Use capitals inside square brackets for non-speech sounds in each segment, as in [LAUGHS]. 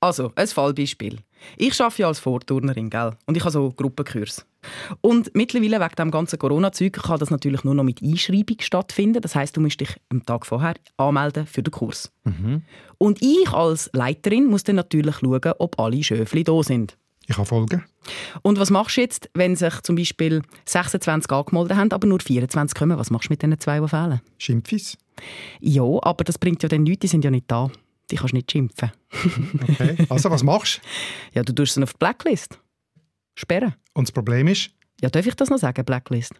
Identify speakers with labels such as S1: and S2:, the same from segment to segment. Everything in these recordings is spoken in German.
S1: Also, ein Fallbeispiel. Ich arbeite ja als Vorturnerin, gell? Und ich habe so Gruppenkurs. Und mittlerweile, wegen dem ganzen Corona-Zeug, kann das natürlich nur noch mit Einschreibung stattfinden. Das heißt, du musst dich am Tag vorher anmelden für den Kurs.
S2: Mhm.
S1: Und ich als Leiterin muss dann natürlich schauen, ob alle Schöfli da sind.
S2: Ich kann folgen.
S1: Und was machst du jetzt, wenn sich zum Beispiel 26 angemeldet haben, aber nur 24 kommen? Was machst du mit diesen zwei, die fehlen?
S2: Schimpfis?
S1: Ja, aber das bringt ja dann nichts, die sind ja nicht da. Die kannst du nicht schimpfen.
S2: Okay. Also, was machst du? [LAUGHS]
S1: Ja, du tust sie auf die Blacklist. Sperren.
S2: Und das Problem ist,
S1: Ja, darf ich das noch sagen, Blacklist?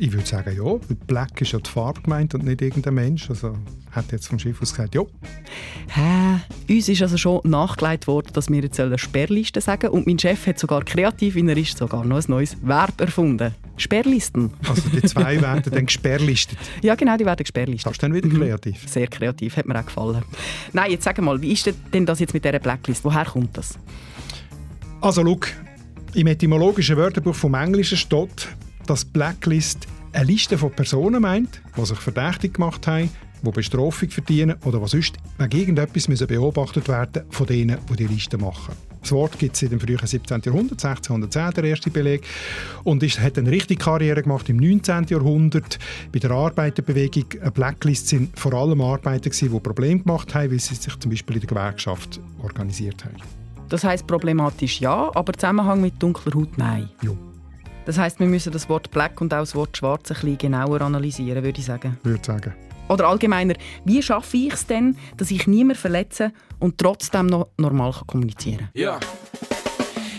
S2: Ich würde sagen, ja, weil Black ist ja die Farbe gemeint und nicht irgendein Mensch. Also hat jetzt vom Schiff aus gesagt, ja.
S1: Hä? Uns ist also schon nachgelegt worden, dass wir jetzt eine Sperrliste sagen sollen. Und mein Chef hat sogar kreativ, wie er ist, sogar noch ein neues Verb erfunden. Sperrlisten.
S2: Also die zwei [LAUGHS] werden dann gesperrlistet.
S1: Ja, genau, die werden gesperrlistet.
S2: Das ist dann wieder kreativ.
S1: Sehr kreativ, hat mir auch gefallen. Nein, jetzt sag mal, wie ist denn das jetzt mit dieser Blacklist? Woher kommt das?
S2: Also, schau, im etymologischen Wörterbuch vom Englischen steht, dass Blacklist eine Liste von Personen meint, die sich verdächtig gemacht haben, die Bestrafung verdienen oder was sonst wegen irgendetwas müssen beobachtet werden von denen, die die Liste machen. Das Wort gibt es seit dem frühen 17. Jahrhundert, 1610 der erste Beleg, und ist, hat eine richtige Karriere gemacht im 19. Jahrhundert. Bei der Arbeiterbewegung eine Blacklist sind vor allem Arbeiter, gewesen, die Probleme gemacht haben, weil sie sich zum Beispiel in der Gewerkschaft organisiert haben.
S1: Das heißt problematisch ja, aber Zusammenhang mit dunkler Haut nein.
S2: Ja.
S1: Das heißt, wir müssen das Wort Black und auch das Wort Schwarz ein bisschen genauer analysieren, würde ich sagen.
S2: würde sagen.
S1: Oder allgemeiner, wie schaffe ich es denn, dass ich niemanden verletze und trotzdem noch normal kommunizieren kann?
S3: Ja.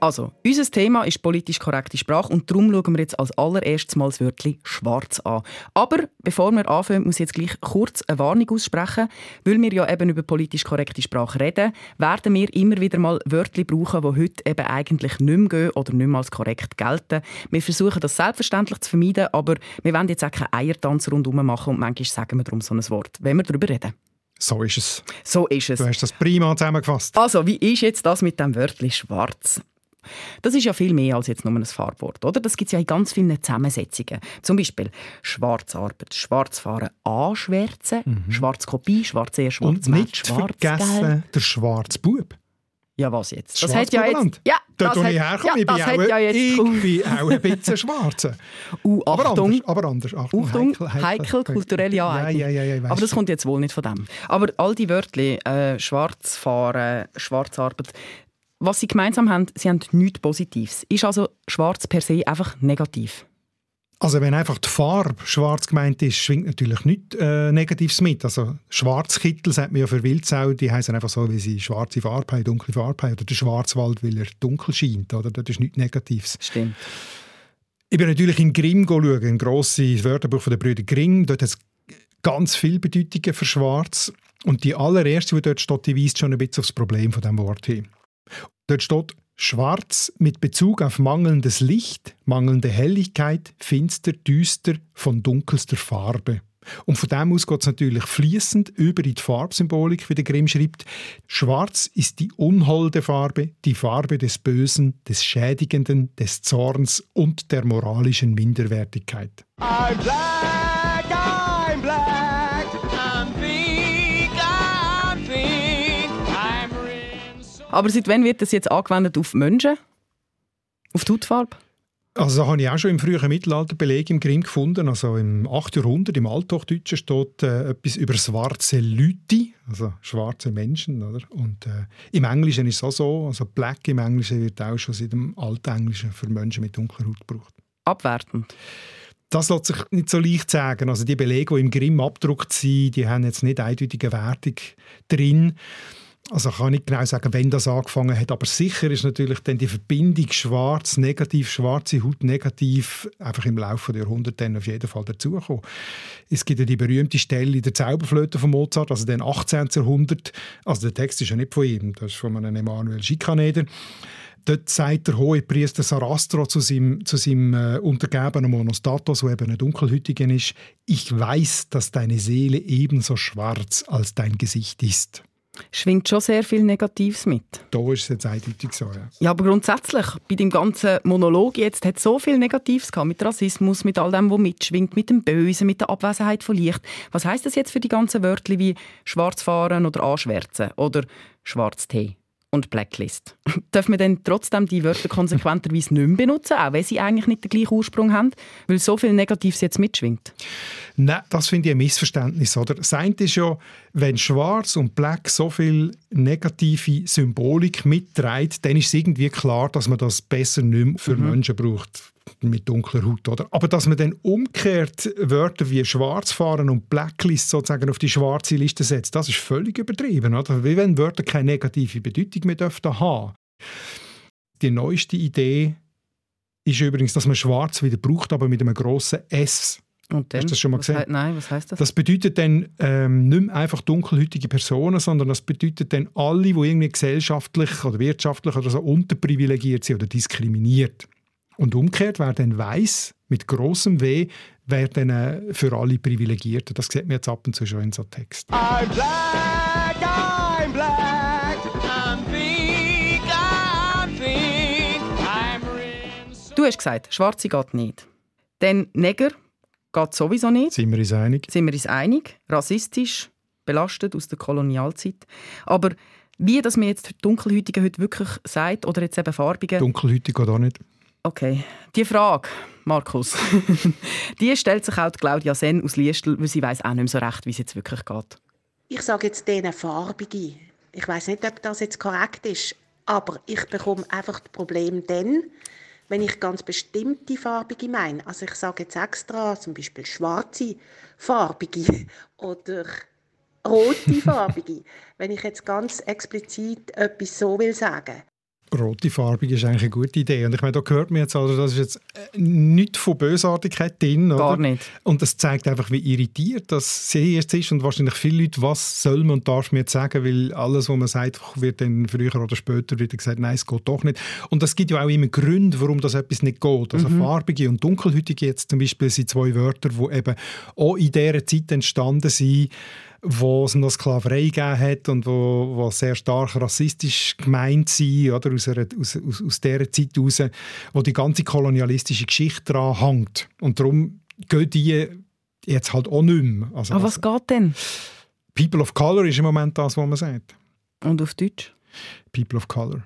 S1: Also, unser Thema ist politisch korrekte Sprache und darum schauen wir jetzt als allererstes mal das Wörtchen «schwarz» an. Aber bevor wir anfangen, muss ich jetzt gleich kurz eine Warnung aussprechen. Weil wir ja eben über politisch korrekte Sprache reden, werden wir immer wieder mal Wörter brauchen, die heute eben eigentlich nicht mehr gehen oder nicht mehr als korrekt gelten. Wir versuchen das selbstverständlich zu vermeiden, aber wir wollen jetzt auch keinen Eiertanz rundherum machen und manchmal sagen wir darum so ein Wort, wenn wir darüber reden.
S2: So ist es.
S1: So ist es.
S2: Du hast das prima zusammengefasst.
S1: Also, wie ist jetzt das mit dem Wörtchen «schwarz»? Das ist ja viel mehr als jetzt nur ein Farbwort, oder? Das gibt es ja in ganz vielen Zusammensetzungen. Zum Beispiel Schwarzarbeit, Schwarzfahren, Anschwärzen, Schwarzkopie, Schwarze, Schwarz
S2: Und nicht vergessen der schwarze Bub.
S1: Ja, was jetzt?
S2: Das
S1: hat ja jetzt... Ja,
S2: Dort, wo ich herkomme,
S1: ja,
S2: ich bin
S1: das
S2: auch,
S1: ja jetzt...
S2: irgendwie auch ein bisschen schwarze. [LAUGHS]
S1: Uh,
S2: Aber anders. Aber anders. Achtung,
S1: Achtung, heikel, kulturelle Aneignung.
S2: Ja, ja, ja, ich
S1: Aber das kommt jetzt wohl nicht von dem. Aber all die Wörter, äh, Schwarzfahren, Schwarzarbeit, was sie gemeinsam haben, sie haben nichts Positives. Ist also schwarz per se einfach negativ?
S2: Also wenn einfach die Farbe schwarz gemeint ist, schwingt natürlich nichts äh, Negatives mit. Also Schwarzkittel sagt man ja für Wildsau, die heißen einfach so, weil sie schwarze Farbe haben, dunkle Farbe haben. Oder der Schwarzwald, weil er dunkel scheint. Oder? Das ist nichts Negatives.
S1: Stimmt.
S2: Ich bin natürlich in Grimm schauen, ein grosses Wörterbuch von den Brüdern Grimm. Dort hat es ganz viele Bedeutungen für Schwarz. Und die allererste, die dort steht, die weist schon ein bisschen auf das Problem von dem Wort hin. Dort steht Schwarz mit Bezug auf mangelndes Licht, mangelnde Helligkeit, finster, düster, von dunkelster Farbe. Und von dem aus geht es natürlich fließend über in die Farbsymbolik, wie der Grimm schreibt. Schwarz ist die unholde Farbe, die Farbe des Bösen, des Schädigenden, des Zorns und der moralischen Minderwertigkeit.
S4: I'm black, I'm black,
S1: Aber seit wann wird das jetzt angewendet auf Menschen? Auf die Hautfarbe?
S2: Also da habe ich auch schon im frühen Mittelalter Belege im Grimm gefunden. Also im 8. Jahrhundert, im Althochdeutschen, steht äh, etwas über schwarze Leute, also schwarze Menschen. Oder? Und äh, im Englischen ist es auch so. Also Black im Englischen wird auch schon seit dem Altenglischen für Menschen mit dunkler Haut gebraucht.
S1: Abwertend.
S2: Das lässt sich nicht so leicht sagen. Also die Belege, die im Grimm abgedruckt sind, die haben jetzt nicht eindeutige Wertung drin. Also ich kann nicht genau sagen, wenn das angefangen hat, aber sicher ist natürlich dann die Verbindung schwarz, negativ, schwarze Haut, negativ einfach im Laufe der Jahrhunderte dann auf jeden Fall dazugekommen. Es gibt ja die berühmte Stelle in der Zauberflöte von Mozart, also den 18. Jahrhundert, also der Text ist ja nicht von ihm, das ist von einem Emanuel Schikaneder. Dort sagt der hohe Priester Sarastro zu seinem, zu seinem äh, untergebenen Monostatos, der eben ein Dunkelhütiger ist, ich weiß, dass deine Seele ebenso schwarz als dein Gesicht ist.
S1: Schwingt schon sehr viel Negatives mit.
S2: Da ist es jetzt eindeutig so, ja.
S1: Ja, aber grundsätzlich, bei dem ganzen Monolog jetzt hat es so viel Negatives gehabt, mit Rassismus, mit all dem, was mitschwingt, mit dem Bösen, mit der Abwesenheit von Licht. Was heißt das jetzt für die ganzen Wörter wie Schwarzfahren oder Anschwärzen oder Schwarztee? Und Blacklist. [LAUGHS] Dürfen wir dann trotzdem die Wörter konsequenterweise nicht mehr benutzen, auch wenn sie eigentlich nicht den gleichen Ursprung haben, weil so viel Negatives jetzt mitschwingt?
S2: Nein, das finde ich ein Missverständnis. Oder? Das eine ist ja, wenn Schwarz und Black so viel negative Symbolik mitträgt, dann ist es irgendwie klar, dass man das besser nicht mehr für mhm. Menschen braucht mit dunkler Haut. Oder? Aber dass man dann umgekehrt Wörter wie Schwarzfahren und Blacklist sozusagen auf die schwarze Liste setzt, das ist völlig übertrieben. Oder? Wie wenn Wörter keine negative Bedeutung mehr dürften haben. Die neueste Idee ist übrigens, dass man Schwarz wieder braucht, aber mit einem grossen S.
S1: Und dann,
S2: Hast du das schon mal gesehen?
S1: He Nein, was heißt das?
S2: Das bedeutet dann ähm, nicht mehr einfach dunkelhäutige Personen, sondern das bedeutet dann alle, die irgendwie gesellschaftlich oder wirtschaftlich oder so unterprivilegiert sind oder diskriminiert. Und umgekehrt, wer dann weiss, mit großem W, wer dann äh, für alle Privilegierten. Das sieht man jetzt ab und zu schon in so Text.
S4: I'm black, I'm black, I'm pink, I'm pink, I'm rin-
S1: Du hast gesagt, Schwarze geht nicht. Dann Neger geht sowieso nicht.
S2: Sind wir uns einig?
S1: Sind wir uns einig? Rassistisch, belastet aus der Kolonialzeit. Aber wie dass man jetzt Dunkelhäutigen heute wirklich sagt oder jetzt eben Farbigen,
S2: Dunkelhäutig geht auch nicht.
S1: Okay, die Frage, Markus, [LAUGHS] die stellt sich auch die Claudia Sen aus Liestel, weil sie weiß auch nicht mehr so recht, wie es jetzt wirklich geht.
S5: Ich sage jetzt denen Farbige. Ich weiß nicht, ob das jetzt korrekt ist, aber ich bekomme einfach das Problem dann, wenn ich ganz bestimmte Farbige meine. Also ich sage jetzt extra zum Beispiel schwarze Farbige [LAUGHS] oder rote Farbige, [LAUGHS] wenn ich jetzt ganz explizit etwas so will sagen.
S2: Rote Farbig ist eigentlich eine gute Idee. Und ich meine, da hört man jetzt, also das ist jetzt äh, nichts von Bösartigkeit drin. Oder?
S1: Gar nicht.
S2: Und das zeigt einfach, wie irritiert das sie jetzt ist. Und wahrscheinlich viele Leute, was soll man und darf man jetzt sagen, weil alles, was man sagt, wird dann früher oder später wieder gesagt, nein, es geht doch nicht. Und es gibt ja auch immer Gründe, warum das etwas nicht geht. Also farbige und dunkelhütige jetzt zum Beispiel sind zwei Wörter, die eben auch in dieser Zeit entstanden sind, wo es noch Sklaverei gegeben hat und wo, wo sehr stark rassistisch gemeint sind, oder, aus, einer, aus, aus, aus dieser Zeit heraus, wo die ganze kolonialistische Geschichte daran hängt. Und darum gehen die jetzt halt auch nicht mehr. Also,
S1: Aber was geht denn?
S2: People of Color ist im Moment das, was man sagt.
S1: Und auf Deutsch?
S2: People of Color.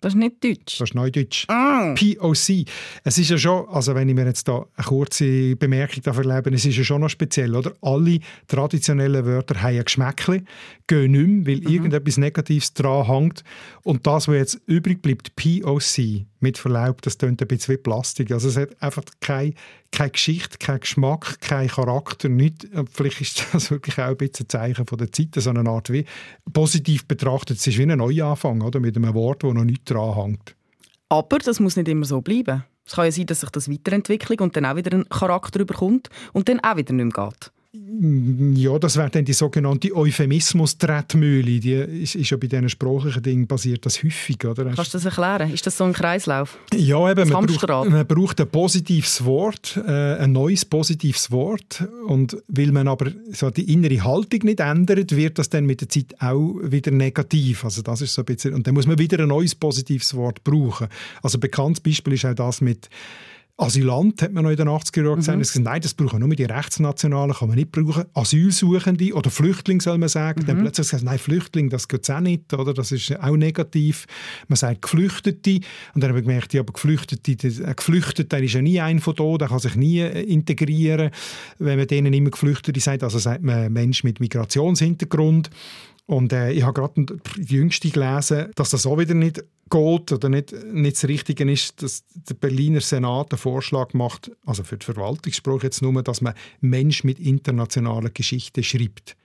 S1: Das ist nicht Deutsch.
S2: Das ist Neudeutsch.
S1: Ah.
S2: POC. Es ist ja schon, also wenn ich mir jetzt da eine kurze Bemerkung dafür erlaube, es ist ja schon noch speziell, oder? Alle traditionellen Wörter haben ein Geschmäckchen, gehen nicht mehr, weil irgendetwas Negatives dran hängt. Und das, was jetzt übrig bleibt, POC, mit Verlaub, das klingt ein bisschen wie Plastik. Also es hat einfach keine, keine Geschichte, keinen Geschmack, keinen Charakter, nicht. Vielleicht ist das [LAUGHS] wirklich auch ein bisschen ein Zeichen von der Zeit, so eine Art wie positiv betrachtet. Es ist wie ein Neuanfang, oder? Mit einem Wort, das noch nicht dran hängt.
S1: Aber das muss nicht immer so bleiben. Es kann ja sein, dass sich das weiterentwickelt und dann auch wieder einen Charakter bekommt und dann auch wieder nicht mehr geht.
S2: Ja, das wäre dann die sogenannte Euphemismus-Tretmühle. Die ist, ist ja bei diesen sprachlichen Dingen basiert das häufig, oder?
S1: Kannst du das erklären? Ist das so ein Kreislauf?
S2: Ja, eben, man braucht, man braucht ein positives Wort, äh, ein neues positives Wort. Und weil man aber so die innere Haltung nicht ändert, wird das dann mit der Zeit auch wieder negativ. Also das ist so ein bisschen, und dann muss man wieder ein neues positives Wort brauchen. Also ein bekanntes Beispiel ist auch das mit Asylant, hat man noch in den 80er Jahren gesagt. Es gesagt, Nein, das brauchen nur die Rechtsnationalen, kann man nicht brauchen. Asylsuchende oder Flüchtling soll man sagen. Dann plötzlich gesagt, nein, Flüchtling, das geht auch nicht, oder? das ist auch negativ. Man sagt Geflüchtete. Und dann habe ich gemerkt, ja, aber Geflüchtete, ein Geflüchteter ist ja nie ein von da, der kann sich nie äh, integrieren, wenn man denen immer Geflüchtete sagt. Also sagt man Mensch mit Migrationshintergrund. Und äh, ich habe gerade die Jüngste gelesen, dass das auch wieder nicht geht oder nicht, nicht das Richtige ist, dass der Berliner Senat einen Vorschlag macht, also für die Verwaltungsspruch jetzt nur, dass man Mensch mit internationaler Geschichte schreibt.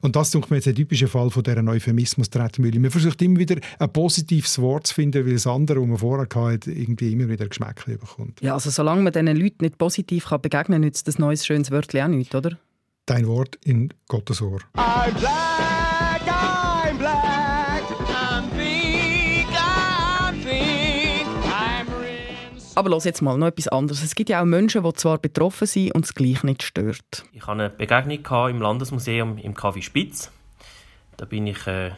S2: Und das ist mir jetzt ein typischer Fall von dieser Euphemismus-Tretmühle. Man versucht immer wieder ein positives Wort zu finden, weil das andere, das man vorher hatte, irgendwie immer wieder Geschmack bekommt.
S1: Ja, also solange man diesen Leuten nicht positiv begegnen kann, nützt das neues schönes Wörtchen auch nicht, oder?
S2: Dein Wort in Gottes Ohr.
S1: Aber los jetzt mal noch etwas anderes. Es gibt ja auch Menschen, die zwar betroffen sind und es gleich nicht stört.
S6: Ich hatte eine Begegnung im Landesmuseum im Café Spitz. Da bin ich äh,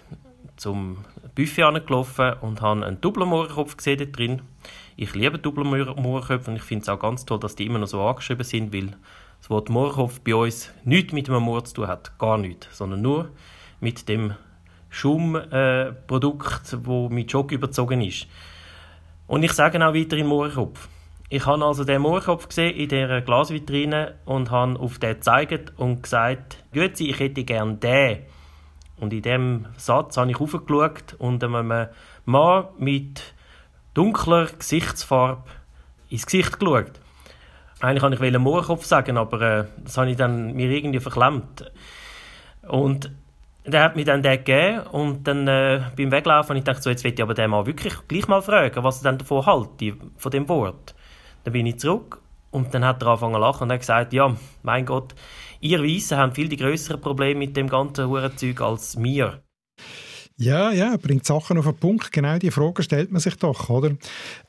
S6: zum Buffet angelaufen und habe einen Doppelmohrkopf gesehen dort drin. Ich liebe Doppelmohrköpfe und ich finde es auch ganz toll, dass die immer noch so angeschrieben sind, weil das Wort Mohrkopf bei uns nichts mit einem Moor zu tun hat. Gar nichts. Sondern nur mit dem Schaumprodukt, äh, wo mit Schock überzogen ist. Und ich sage auch weiterhin Mohrkopf. Ich habe also den Mohrkopf gesehen in dieser Glasvitrine und habe auf den gezeigt und gesagt, Grüezi, ich hätte gern den. Und in diesem Satz habe ich aufgeschaut und einem Mann mit dunkler Gesichtsfarbe ins Gesicht geschaut. Eigentlich wollte ich Mohrkopf sagen, aber äh, das habe ich dann mir irgendwie verklemmt. Und der hat mir dann den gegeben und dann äh, beim Weglaufen ich gedacht, so, jetzt will ich aber den mal wirklich gleich mal fragen, was er dann davon hält, von dem Wort. Dann bin ich zurück und dann hat er angefangen zu lachen und hat gesagt, ja, mein Gott, ihr Weißen haben viel die größeren Probleme mit dem ganzen Hurenzeug als wir.
S2: Ja, ja, bringt Sachen auf den Punkt. Genau diese Frage stellt man sich doch, oder?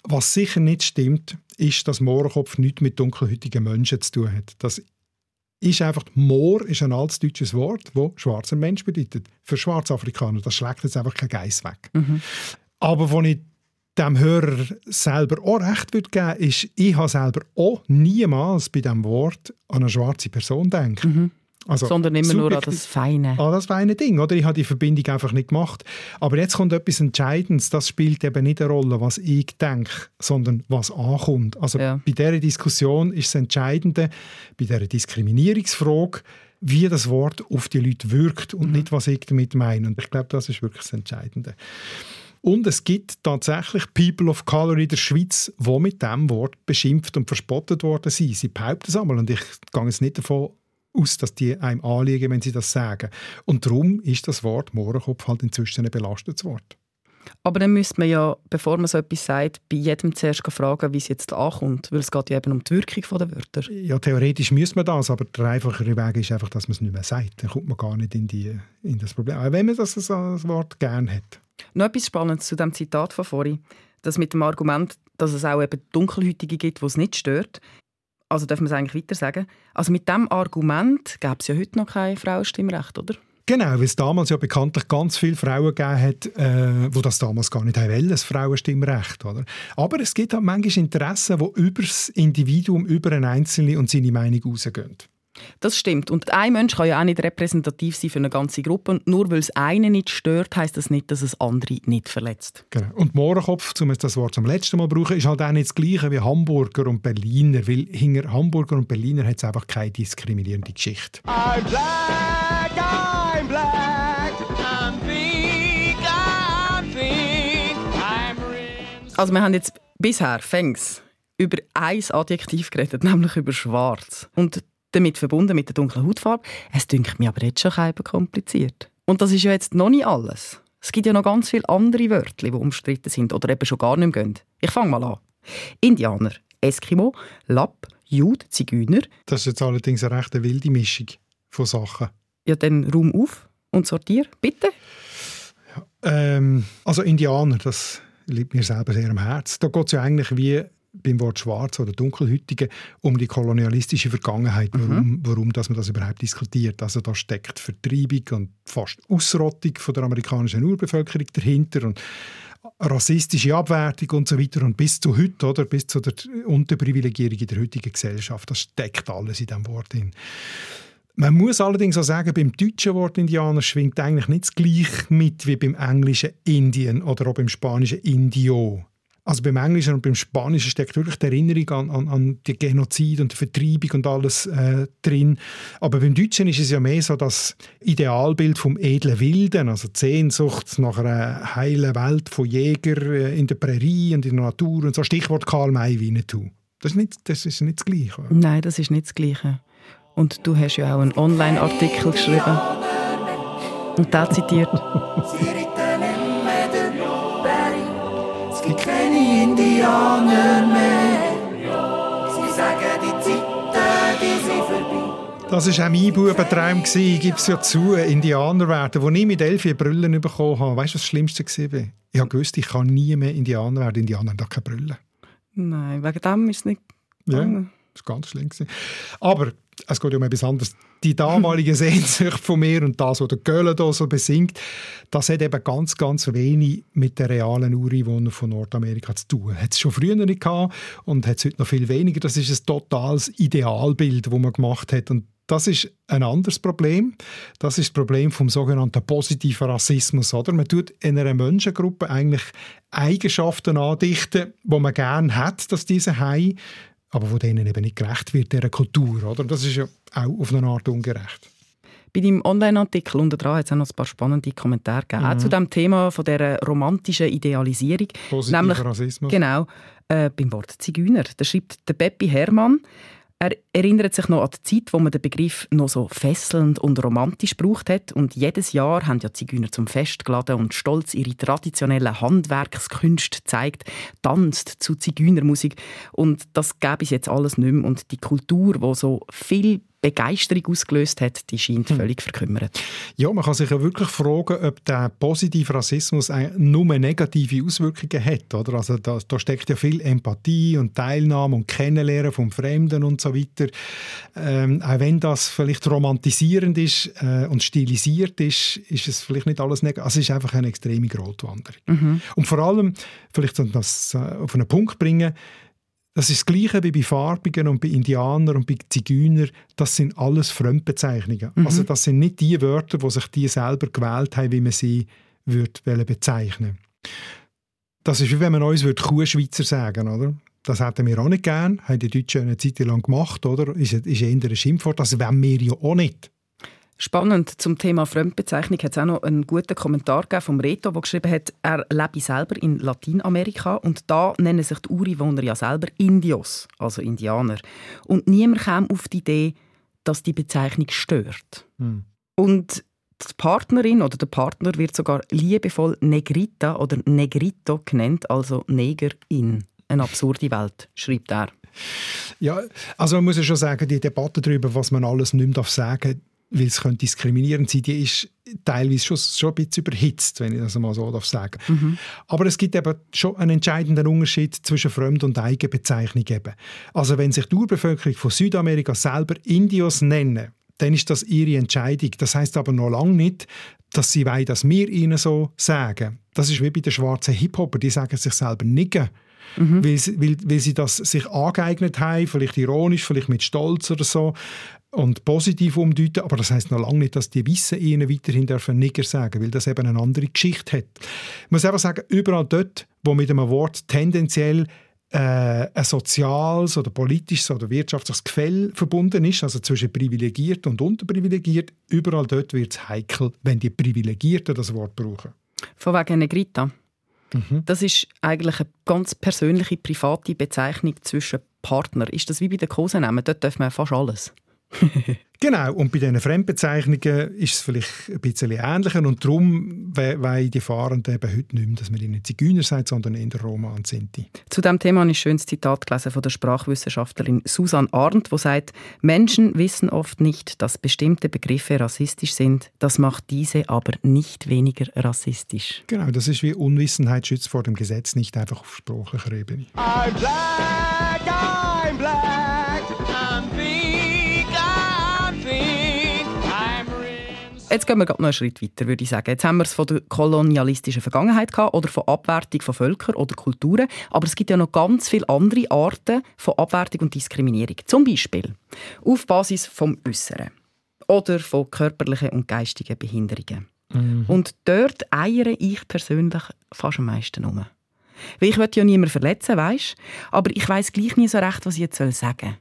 S2: Was sicher nicht stimmt, ist, dass Mohrenkopf nichts mit dunkelhäutigen Menschen zu tun hat. Das ist einfach, Moor ist ein altes deutsches Wort, das schwarzer Mensch bedeutet. Für Schwarzafrikaner. Das schlägt jetzt einfach kein Geiss weg. Aber wo ich dem Hörer selber auch recht würde geben, ist, ich habe selber auch niemals bei diesem Wort an eine schwarze Person gedacht. Also,
S1: Sondern immer nur an das Feine.
S2: Ah, das feine Ding, oder? Ich habe die Verbindung einfach nicht gemacht. Aber jetzt kommt etwas Entscheidendes. Das spielt eben nicht eine Rolle, was ich denke, sondern was ankommt. Also
S1: Ja.
S2: bei dieser Diskussion ist das Entscheidende, bei dieser Diskriminierungsfrage, wie das Wort auf die Leute wirkt und nicht, was ich damit meine. Und ich glaube, das ist wirklich das Entscheidende. Und es gibt tatsächlich People of Color in der Schweiz, die mit diesem Wort beschimpft und verspottet worden sind. Sie behaupten es einmal und ich gehe jetzt nicht davon aus, dass die einem anliegen, wenn sie das sagen. Und darum ist das Wort Mohrenkopf halt inzwischen ein belastetes Wort.
S1: Aber dann müsste man ja, bevor man so etwas sagt, bei jedem zuerst fragen, wie es jetzt ankommt. Weil es geht ja eben um die Wirkung der Wörter.
S2: Ja, theoretisch müsste man das, aber der einfachere Weg ist einfach, dass man es nicht mehr sagt. Dann kommt man gar nicht in, die, in das Problem. Auch wenn man das, das Wort gerne hat.
S1: Noch etwas Spannendes zu dem Zitat von vorhin. Das mit dem Argument, dass es auch eben Dunkelhäutige gibt, die es nicht stört. Also darf man es eigentlich weiter sagen. Also mit dem Argument gäbe es ja heute noch kein Frauenstimmrecht, oder?
S2: Genau, weil es damals ja bekanntlich ganz viele Frauen gegeben hat, äh, die das damals gar nicht wollen, das Frauenstimmrecht. Oder? Aber es gibt halt manchmal Interessen, die über das Individuum, über einen Einzelnen und seine Meinung rausgehen.
S1: Das stimmt. Und ein Mensch kann ja auch nicht repräsentativ sein für eine ganze Gruppe. Und nur weil es einen nicht stört, heißt das nicht, dass es andere nicht verletzt.
S2: Genau. Und Mohrenkopf, um das Wort zum letzten Mal zu brauchen, ist halt auch nicht das Gleiche wie Hamburger und Berliner, weil hinter Hamburger und Berliner hat es einfach keine diskriminierende Geschichte.
S4: I'm black, I'm black, I'm pink, I'm pink, I'm rin-
S1: Also wir haben jetzt bisher fängs über ein Adjektiv geredet, [LAUGHS] nämlich über schwarz. Und damit verbunden mit der dunklen Hautfarbe. Es dünkt mir aber jetzt schon ein bisschen kompliziert. Und das ist ja jetzt noch nicht alles. Es gibt ja noch ganz viele andere Wörter, die umstritten sind oder eben schon gar nicht mehr gehen. Ich fange mal an. Indianer, Eskimo, Lapp, Jude, Zigeuner.
S2: Das ist jetzt allerdings eine recht wilde Mischung von Sachen.
S1: Ja, dann Raum auf und sortier, bitte.
S2: Ähm, also Indianer, das liegt mir selber sehr am Herzen. Da geht es ja eigentlich wie beim Wort Schwarz oder Dunkelhütige um die kolonialistische Vergangenheit, warum, warum dass man das überhaupt diskutiert. Also da steckt Vertreibung und fast Ausrottung von der amerikanischen Urbevölkerung dahinter und rassistische Abwertung und so weiter und bis zu heute, oder bis zu der Unterprivilegierung in der heutigen Gesellschaft, das steckt alles in diesem Wort drin. Man muss allerdings auch sagen, beim deutschen Wort Indianer schwingt eigentlich nicht das gleiche mit wie beim englischen Indien oder auch beim spanischen Indio. Also beim Englischen und beim Spanischen steckt wirklich die Erinnerung an, an, an die Genozid und die Vertreibung und alles äh, drin. Aber beim Deutschen ist es ja mehr so das Idealbild vom edlen Wilden, also die Sehnsucht nach einer heilen Welt von Jäger äh, in der Prärie und in der Natur und so. Stichwort Karl May Winnetou. Das ist nicht das, ist nicht das Gleiche.
S1: Nein, das ist nicht das Gleiche. Und du hast ja auch einen Online-Artikel geschrieben. Und da zitiert. [LAUGHS]
S7: Indianer mehr. Sie sagen, die Zeiten, die sind vorbei.
S2: Das war auch mein Bubentraum. Ich gebe es ja zu, Indianer werden. Als ich mit elf Brüllen bekommen habe, weißt du, was das Schlimmste war? Ich habe gewusst, ich kann nie mehr Indianer werden. Indianer haben da keine Brüllen.
S1: Nein, wegen dem ist es nicht
S2: Ja,
S1: gegangen.
S2: das war ganz schlimm. Aber es geht ja um etwas anderes. Die damalige [LAUGHS] Sehnsucht von mir und das, was der Göhlen da so besingt, das hat eben ganz, ganz wenig mit den realen Ureinwohnern von Nordamerika zu tun. Hat es schon früher nicht gehabt und hat es heute noch viel weniger. Das ist ein totales Idealbild, das man gemacht hat. Und das ist ein anderes Problem. Das ist das Problem vom sogenannten positiven Rassismus. Oder? Man tut in einer Menschengruppe eigentlich Eigenschaften andichten, die man gerne hat, dass diese haben, aber wo denen eben nicht gerecht wird, dieser Kultur. Oder? Das ist ja auch auf eine Art ungerecht.
S1: Bei deinem Online-Artikel unter dran hat es auch noch ein paar spannende Kommentare gegeben. Auch zu dem Thema von dieser romantischen Idealisierung.
S2: Positiver
S1: Nämlich-
S2: Rassismus.
S1: Genau, äh, beim Wort Zigeuner. Da schreibt der Peppi Hermann, er erinnert sich noch an die Zeit, wo man den Begriff noch so fesselnd und romantisch gebraucht hat. Und jedes Jahr haben ja die Zigeuner zum Fest geladen und stolz ihre traditionellen Handwerkskünste gezeigt, tanzt zu Zigeunermusik. Und das gäbe es jetzt alles nicht mehr. Und die Kultur, die so viel Begeisterung ausgelöst hat, die scheint völlig verkümmert.
S2: Ja, man kann sich ja wirklich fragen, ob der positive Rassismus nur negative Auswirkungen hat. Oder? Also da, da steckt ja viel Empathie und Teilnahme und Kennenlernen vom Fremden und so weiter. Ähm, auch wenn das vielleicht romantisierend ist äh, und stilisiert ist, ist es vielleicht nicht alles negativ. Also es ist einfach eine extreme Grotwanderung. Und vor allem, vielleicht um das äh, auf einen Punkt bringen, das ist das Gleiche wie bei Farbigen und bei Indianern und bei Zigeunern. Das sind alles Fremdbezeichnungen. Also das sind nicht die Wörter, die sich die selber gewählt haben, wie man sie würde bezeichnen Das ist wie wenn man uns Kuhschweizer sagen würde. Das hätten wir auch nicht gern, haben die Deutschen eine Zeit lang gemacht, oder? Ist, ist eher ein Schimpfwort, das wollen wir ja auch nicht.
S1: Spannend zum Thema Fremdbezeichnung hat es auch noch einen guten Kommentar vom Reto, der geschrieben hat, er lebe selber in Lateinamerika und da nennen sich die Ureinwohner ja selber Indios, also Indianer. Und niemand kam auf die Idee, dass die Bezeichnung stört. Und die Partnerin oder der Partner wird sogar liebevoll Negrita oder Negrito genannt, also Negerin. Eine absurde Welt, schreibt er.
S2: Ja, also man muss ja schon sagen, die Debatte darüber, was man alles nicht mehr sagen darf, weil es könnte diskriminierend sein, die ist teilweise schon, schon ein bisschen überhitzt, wenn ich das mal so darf sagen Aber es gibt eben schon einen entscheidenden Unterschied zwischen Fremd- und Eigenbezeichnung. Eben. Also wenn sich die Urbevölkerung von Südamerika selber Indios nennen, dann ist das ihre Entscheidung. Das heißt aber noch lange nicht, dass sie wollen, dass wir ihnen so sagen. Das ist wie bei den schwarzen Hip-Hopper, die sagen sich selber Nigger. Weil, sie, weil, weil sie das sich angeeignet haben, vielleicht ironisch, vielleicht mit Stolz oder so, und positiv umdeuten, aber das heißt noch lange nicht, dass die Wissen ihnen weiterhin dürfen Nigger sagen, weil das eben eine andere Geschichte hat. Ich muss einfach sagen, überall dort, wo mit einem Wort tendenziell äh, ein soziales oder politisches oder wirtschaftliches Gefälle verbunden ist, also zwischen privilegiert und unterprivilegiert, überall dort wird es heikel, wenn die Privilegierten das Wort brauchen.
S1: Von wegen Negrita. Das ist eigentlich eine ganz persönliche, private Bezeichnung zwischen Partnern. Ist das wie bei den Kosenamen? Dort darf man fast alles. [LAUGHS]
S2: Genau, und bei diesen Fremdbezeichnungen ist es vielleicht ein bisschen ähnlicher und darum we- wollen die Fahrenden eben heute nicht mehr, dass man ihnen Zigeuner sagt, sondern eher Roma und Sinti.
S1: Zu diesem Thema habe ich ein schönes Zitat gelesen von der Sprachwissenschaftlerin Susan Arndt, die sagt, Menschen wissen oft nicht, dass bestimmte Begriffe rassistisch sind. Das macht diese aber nicht weniger rassistisch.
S2: Genau, das ist wie Unwissenheit schützt vor dem Gesetz nicht einfach auf sprachlicher Ebene.
S4: I'm black, I'm black,
S1: Jetzt gehen wir noch einen Schritt weiter, würde ich sagen. Jetzt haben wir es von der kolonialistischen Vergangenheit gehabt oder von Abwertung von Völkern oder Kulturen. Aber es gibt ja noch ganz viele andere Arten von Abwertung und Diskriminierung. Zum Beispiel auf Basis vom Äußeren oder von körperlichen und geistigen Behinderungen. Und dort eiere ich persönlich fast am meisten um. Weil ich will ja niemanden verletzen, weißt? Aber ich weiß gleich nie so recht, was ich jetzt sagen soll.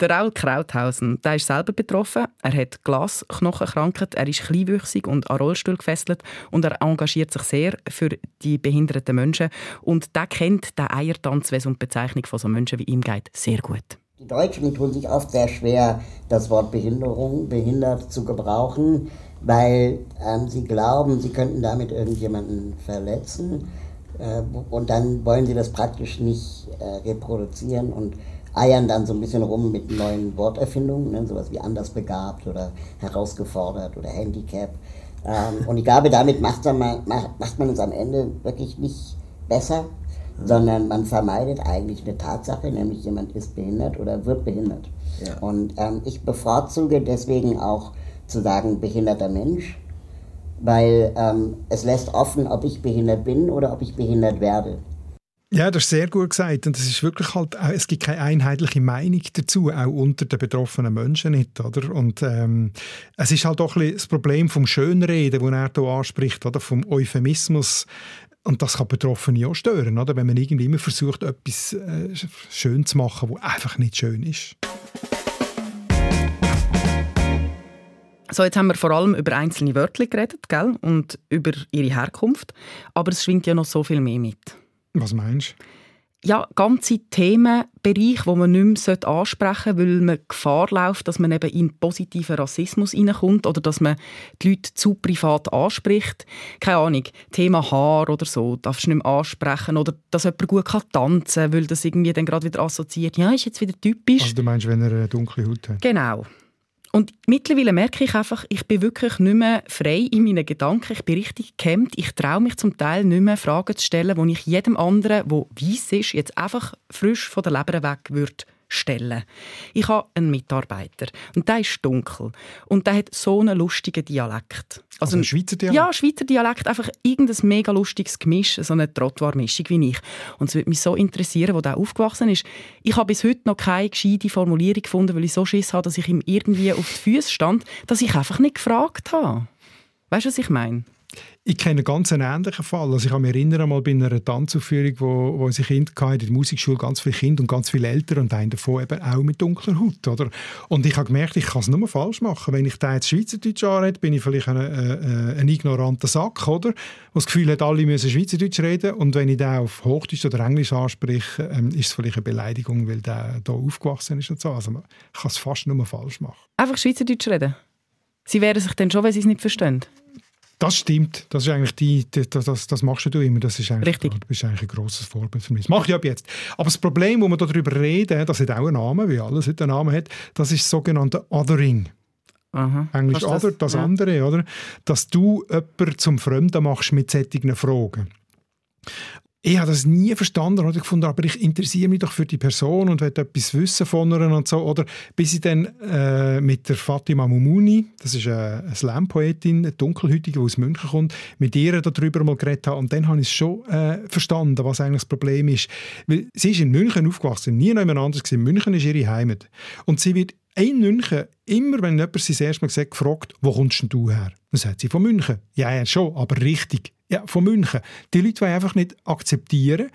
S1: Der Raul Krauthausen, der ist selber betroffen. Er hat Glasknochenkrankheit, er ist kleinwüchsig und an Rollstuhl gefesselt und er engagiert sich sehr für die behinderten Menschen. Und der kennt den Eiertanz, wenn es um die Bezeichnung von so Menschen wie ihm geht, sehr gut.
S8: Die Deutschen tun sich oft sehr schwer, das Wort Behinderung, behindert zu gebrauchen, weil ähm, sie glauben, sie könnten damit irgendjemanden verletzen. Äh, und dann wollen sie das praktisch nicht äh, reproduzieren und eiern dann so ein bisschen rum mit neuen Worterfindungen, ne, sowas wie andersbegabt oder herausgefordert oder Handicap. Ähm, und ich glaube, damit macht man, macht man es am Ende wirklich nicht besser, sondern man vermeidet eigentlich eine Tatsache, nämlich jemand ist behindert oder wird behindert. Ja. Und ähm, ich bevorzuge deswegen auch zu sagen behinderter Mensch, weil ähm, es lässt offen, ob ich behindert bin oder ob ich behindert werde.
S2: Ja, das ist sehr gut gesagt. Und es ist wirklich halt, es gibt keine einheitliche Meinung dazu, auch unter den betroffenen Menschen nicht, oder? Und ähm, es ist halt auch ein bisschen das Problem vom Schönreden, das er hier anspricht, oder? Vom Euphemismus. Und das kann Betroffene auch stören, oder? Wenn man irgendwie immer versucht, etwas äh, schön zu machen, was einfach nicht schön ist.
S1: So, jetzt haben wir vor allem über einzelne Wörter geredet, gell? Und über ihre Herkunft. Aber es schwingt ja noch so viel mehr mit.
S2: Was meinst du?
S1: Ja, ganze Themenbereiche, die man nicht mehr ansprechen sollte, weil man Gefahr läuft, dass man eben in positiven Rassismus hineinkommt oder dass man die Leute zu privat anspricht. Keine Ahnung, Thema Haar oder so, darfst du nicht mehr ansprechen. Oder dass jemand gut kann tanzen kann, weil das irgendwie dann gerade wieder assoziiert, ja, ist jetzt wieder typisch.
S2: Also du meinst, wenn er eine dunkle Haut hat?
S1: Genau. Und mittlerweile merke ich einfach, ich bin wirklich nicht mehr frei in meinen Gedanken. Ich bin richtig gehemmt. Ich traue mich zum Teil nicht mehr Fragen zu stellen, die ich jedem anderen, der weiss ist, jetzt einfach frisch von der Leber weg würde stellen. Ich habe einen Mitarbeiter und der ist dunkel und der hat so einen lustigen Dialekt.
S2: Also, also ein Schweizer Dialekt?
S1: Ja, Schweizer Dialekt, einfach irgendein mega lustiges Gemisch, so eine Trottoir-Mischung wie ich. Und es würde mich so interessieren, wo der aufgewachsen ist. Ich habe bis heute noch keine gescheite Formulierung gefunden, weil ich so Schiss habe, dass ich ihm irgendwie auf die Füße stand, dass ich einfach nicht gefragt habe. Weißt du, was ich meine?
S2: Ich kenne einen ganz ähnlichen Fall. Also ich kann mich erinnern, mal bei einer Tanzaufführung, wo, wo unsere Kinder hatten, in der Musikschule ganz viele Kinder und ganz viele Eltern und einen davon eben auch mit dunkler Haut. Oder? Und ich habe gemerkt, ich kann es nur falsch machen. Wenn ich da jetzt Schweizerdeutsch anrede, bin ich vielleicht ein, äh, ein ignoranter Sack, oder? Der das Gefühl hat, alle müssen Schweizerdeutsch reden. Und wenn ich da auf Hochdeutsch oder Englisch anspreche, ähm, ist es vielleicht eine Beleidigung, weil der da aufgewachsen ist und so. Also man kann es fast nur falsch machen.
S1: Einfach Schweizerdeutsch reden? Sie wehren sich dann schon, wenn sie es nicht verstehen?
S2: Das stimmt. Das ist eigentlich die, das, das, das machst du immer. Das ist eigentlich,
S1: Richtig.
S2: Du bist eigentlich ein grosses Vorbild für mich. Das mache ich ab jetzt. Aber das Problem, wo wir darüber reden, das hat auch einen Namen, wie alles einen Namen hat, das ist das sogenannte Othering.
S1: Aha.
S2: Englisch
S1: das?
S2: Other, das
S1: Ja.
S2: andere, oder? Dass du jemanden zum Fremden machst mit solchen Fragen. Ich habe das nie verstanden oder gefunden, aber ich interessiere mich doch für die Person und will etwas wissen von ihr und so. Oder bis ich dann äh, mit der Fatima Mumuni, das ist eine, eine Slam-Poetin, eine Dunkelhäutige, die aus München kommt, mit ihr darüber mal geredet habe. Und dann habe ich es schon äh, verstanden, was eigentlich das Problem ist. Weil sie ist in München aufgewachsen, nie noch anders gewesen. München ist ihre Heimat. Und sie wird in München, immer wenn jemand sie das erste Mal gesagt gefragt, wo kommst denn du her? Dann sagt sie, von München. Ja, ja, schon, aber richtig. Ja, von München. Die Leute wollen einfach nicht akzeptieren,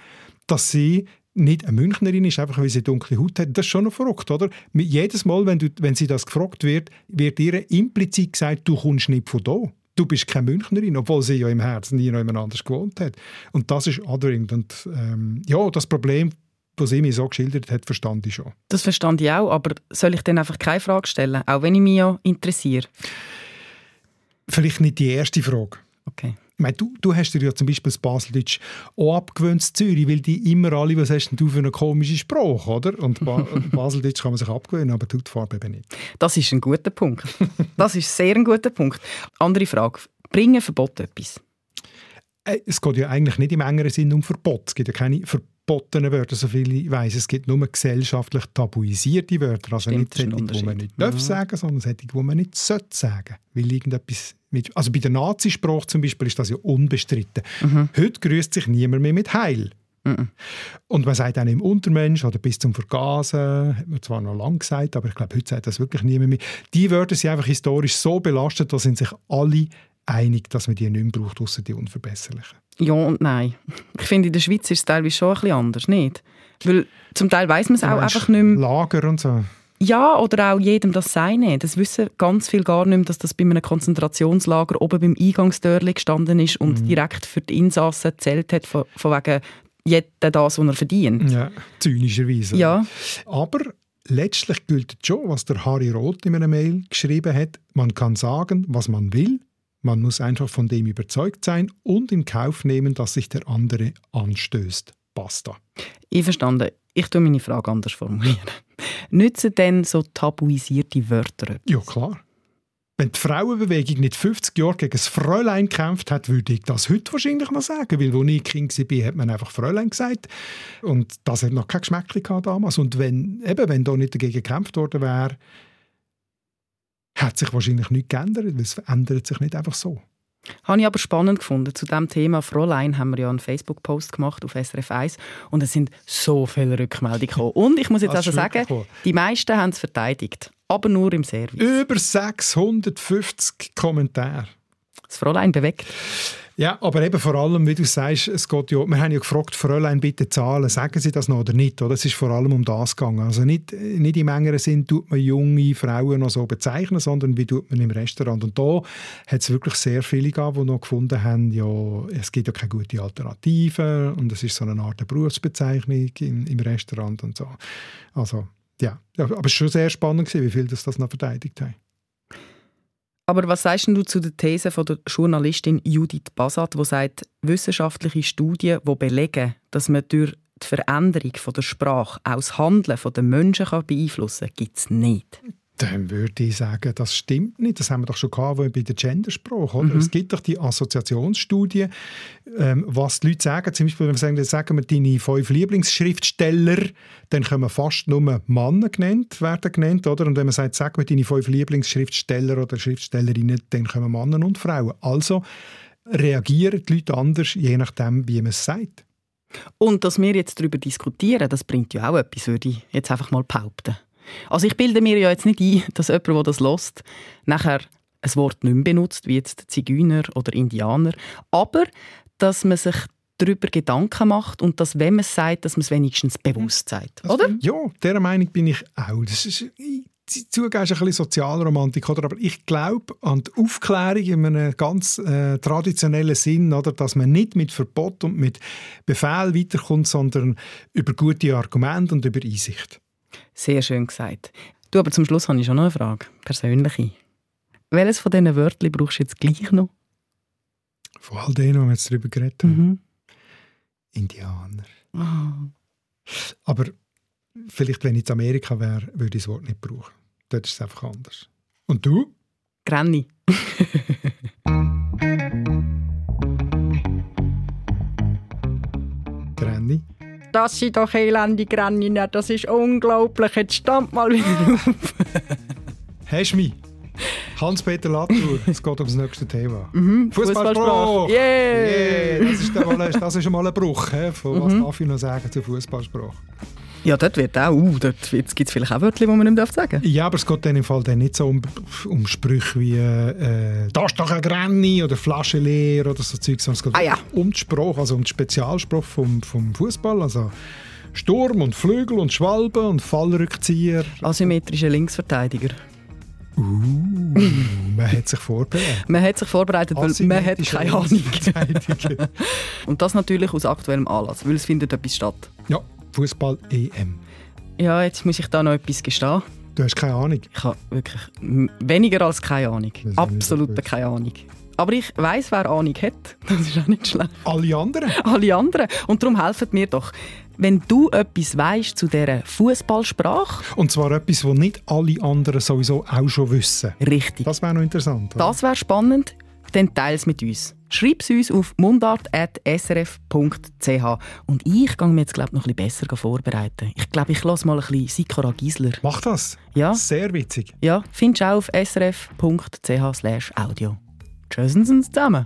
S2: dass sie nicht eine Münchnerin ist, einfach weil sie dunkle Haut hat. Das ist schon noch verrückt, oder? Jedes Mal, wenn, du, wenn sie das gefragt wird, wird ihr implizit gesagt, du kommst nicht von da. Du bist keine Münchnerin, obwohl sie ja im Herzen nie noch jemand anders gewohnt hat. Und das ist Othering. Und ähm, ja, das Problem, das sie mir so geschildert hat, verstand ich schon.
S1: Das verstand ich auch, aber soll ich dann einfach keine Frage stellen, auch wenn ich mich ja interessiere?
S2: Vielleicht nicht die erste Frage.
S1: Okay.
S2: Meine, du, du hast dir ja zum Beispiel das Baseldeutsch auch abgewöhnt in Zürich, weil die immer alle, was hast denn du für eine komische Sprache, oder? Und ba [LAUGHS] Baseldeutsch kann man sich abgewöhnen, aber die Hautfarbe eben nicht.
S1: Das ist ein guter Punkt. Das ist sehr ein guter Punkt. Andere Frage. Bringen Verbot etwas?
S2: Äh, Es geht ja eigentlich nicht im engeren Sinn um Verbot. Es gibt ja keine verbotenen Wörter, so viel ich weiss. Es gibt nur gesellschaftlich tabuisierte Wörter. Also
S1: Stimmt,
S2: nicht solche, die man nicht darf
S1: Mhm.
S2: sagen, sondern solche, die man nicht sollte sagen. Weil irgendetwas mit, also bei der Nazisprache zum Beispiel ist das ja unbestritten. Heute grüßt sich niemand mehr mit Heil.
S1: Mhm.
S2: Und man sagt auch im Untermensch oder bis zum Vergasen, hat man zwar noch lange gesagt, aber ich glaube, heute sagt das wirklich niemand mehr. Die Wörter sind einfach historisch so belastet, da sind sich alle einig, dass man die nicht mehr braucht, ausser die unverbesserlichen.
S1: Ja und nein. Ich finde, in der Schweiz ist es teilweise schon ein bisschen anders, nicht? Weil zum Teil weiß man es auch einfach nicht mehr.
S2: Lager und so.
S1: Ja, oder auch jedem das Seine. Das wissen ganz viel gar nicht mehr, dass das bei einem Konzentrationslager oben beim Eingangstürli gestanden ist und
S2: Mhm.
S1: direkt für die Insassen gezählt hat, von, von wegen jeder das, was er verdient.
S2: Ja, zynischerweise.
S1: Ja.
S2: Aber letztlich gilt schon, was der Harry Roth in einer Mail geschrieben hat. Man kann sagen, was man will. Man muss einfach von dem überzeugt sein und in Kauf nehmen, dass sich der andere anstößt. Basta.
S1: Einverstanden. Ich tue meine Frage anders formulieren. Nützen denn so tabuisierte Wörter?
S2: Ja, klar. Wenn die Frauenbewegung nicht 50 Jahre gegen das Fräulein gekämpft hat, würde ich das heute wahrscheinlich noch sagen. Weil, als ich Kind war, hat man einfach Fräulein gesagt. Und das hat noch kein Geschmäckchen gehabt damals. Und wenn, eben, wenn da nicht dagegen gekämpft worden wäre, hat sich wahrscheinlich nichts geändert, weil es verändert sich nicht einfach so.
S1: Habe ich aber spannend gefunden. Zu diesem Thema Fräulein haben wir ja einen Facebook-Post gemacht auf SRF 1 und es sind so viele Rückmeldungen gekommen. Und ich muss jetzt also sagen, die meisten haben es verteidigt. Aber nur im Service.
S2: Über 650 Kommentare.
S1: Das Fräulein bewegt.
S2: Ja, aber eben vor allem, wie du sagst, es geht ja, wir haben ja gefragt, Fräulein, bitte zahlen, sagen Sie das noch oder nicht? Oder? Es ist vor allem um das gegangen. Also nicht, nicht im engeren Sinn tut man junge Frauen noch so bezeichnen, sondern wie tut man im Restaurant. Und da hat es wirklich sehr viele gegeben, die noch gefunden haben, ja, es gibt ja keine gute Alternative und es ist so eine Art Berufsbezeichnung im, im Restaurant und so. Also, ja. aber es war schon sehr spannend, wie viele das, das noch verteidigt haben.
S1: Aber was sagst du zu der These von der Journalistin Judith Basat, die sagt, wissenschaftliche Studien, die belegen, dass man durch die Veränderung der Sprache auch das Handeln der Menschen beeinflussen kann, gibt es nicht.
S2: Dann würde ich sagen, das stimmt nicht. Das haben wir doch schon gehabt bei der Gendersprache. Oder? Es gibt doch die Assoziationsstudie, ähm, was die Leute sagen. Zum Beispiel, wenn wir sagen, sagen wir deine fünf Lieblingsschriftsteller, dann können fast nur Männer genannt werden. Genannt, oder? Und wenn man sagt, sag mir deine fünf Lieblingsschriftsteller oder Schriftstellerinnen, dann kommen Männer und Frauen. Also reagieren die Leute anders, je nachdem, wie man es sagt.
S1: Und dass wir jetzt darüber diskutieren, das bringt ja auch etwas, würde ich jetzt einfach mal behaupten. Also ich bilde mir ja jetzt nicht ein, dass jemand, der das lost, nachher ein Wort nicht mehr benutzt, wie jetzt Zigeuner oder Indianer, aber dass man sich darüber Gedanken macht und dass, wenn man es sagt, dass man es wenigstens bewusst sagt, oder?
S2: Ja, dieser Meinung bin ich auch. Das ist, zugeben, ist ein bisschen Sozialromantik, oder? aber ich glaube an die Aufklärung in einem ganz äh, traditionellen Sinn, oder? dass man nicht mit Verbot und mit Befehl weiterkommt, sondern über gute Argumente und über Einsicht.
S1: Sehr schön gesagt. Du, aber zum Schluss habe ich schon noch eine Frage, persönliche. Welches von diesen Wörtern brauchst du jetzt gleich noch?
S2: Von all denen, die wir jetzt darüber geredet haben.
S1: Mhm.
S2: Indianer.
S1: Ah.
S2: Aber vielleicht, wenn ich in Amerika wäre, würde ich das Wort nicht brauchen. Dort ist es einfach anders. Und du?
S1: Granny. [LAUGHS] Das sind doch elende Granny, das ist unglaublich. Jetzt stand mal wieder [LAUGHS] auf.
S2: Hast du mich? Hans-Peter Latour, es geht ums nächste Thema.
S1: Mhm,
S2: Fußballsprache!
S1: Yeah!
S2: Yeah, das, ist dann mal, das ist mal ein Bruch. He, von was
S1: Mhm.
S2: darf ich noch sagen zur Fußballsprache?
S1: Ja, dort wird auch, uh, dort gibt es vielleicht auch Wörter, die man nicht mehr sagen darf.
S2: Ja, aber es geht dann im Fall dann nicht so um, um Sprüche wie äh, «Das ist doch ein Granny» oder «Flasche leer» oder so Zeug, sondern es geht
S1: Ah, ja.
S2: um die Sprache, also um die Spezialsprache vom, vom Fußball, also Sturm und Flügel und Schwalbe und Fallrückzieher.
S1: Asymmetrischer Linksverteidiger.
S2: Uh, [LAUGHS] man hat sich vorbereitet.
S1: Man hat sich vorbereitet, weil man hat keine Ahnung. [LAUGHS] Und das natürlich aus aktuellem Anlass, weil es findet etwas statt.
S2: ja, Fußball-EM.
S1: Ja, jetzt muss ich da noch etwas gestehen.
S2: Du hast keine Ahnung.
S1: Ich habe wirklich weniger als keine Ahnung. Absolut keine Ahnung. Aber ich weiß, wer Ahnung hat. [LAUGHS] Das ist auch nicht schlecht.
S2: Alle anderen?
S1: Alle anderen. Und darum helfen mir doch. Wenn du etwas weißt zu dieser Fußballsprache,
S2: Und zwar etwas, was nicht alle anderen sowieso auch schon wissen.
S1: richtig.
S2: Das wäre noch interessant. oder?
S1: Das wäre spannend, dann teile es mit uns. Schreib es uns auf mundart.srf.ch und ich gehe mir jetzt glaub, noch ein bisschen besser vorbereiten. Ich glaube, ich lasse mal ein bisschen Sikora Gisler.
S2: Mach das.
S1: Ja,
S2: Sehr witzig.
S1: ja findest du auch auf srf.ch audio. Tschüss zusammen.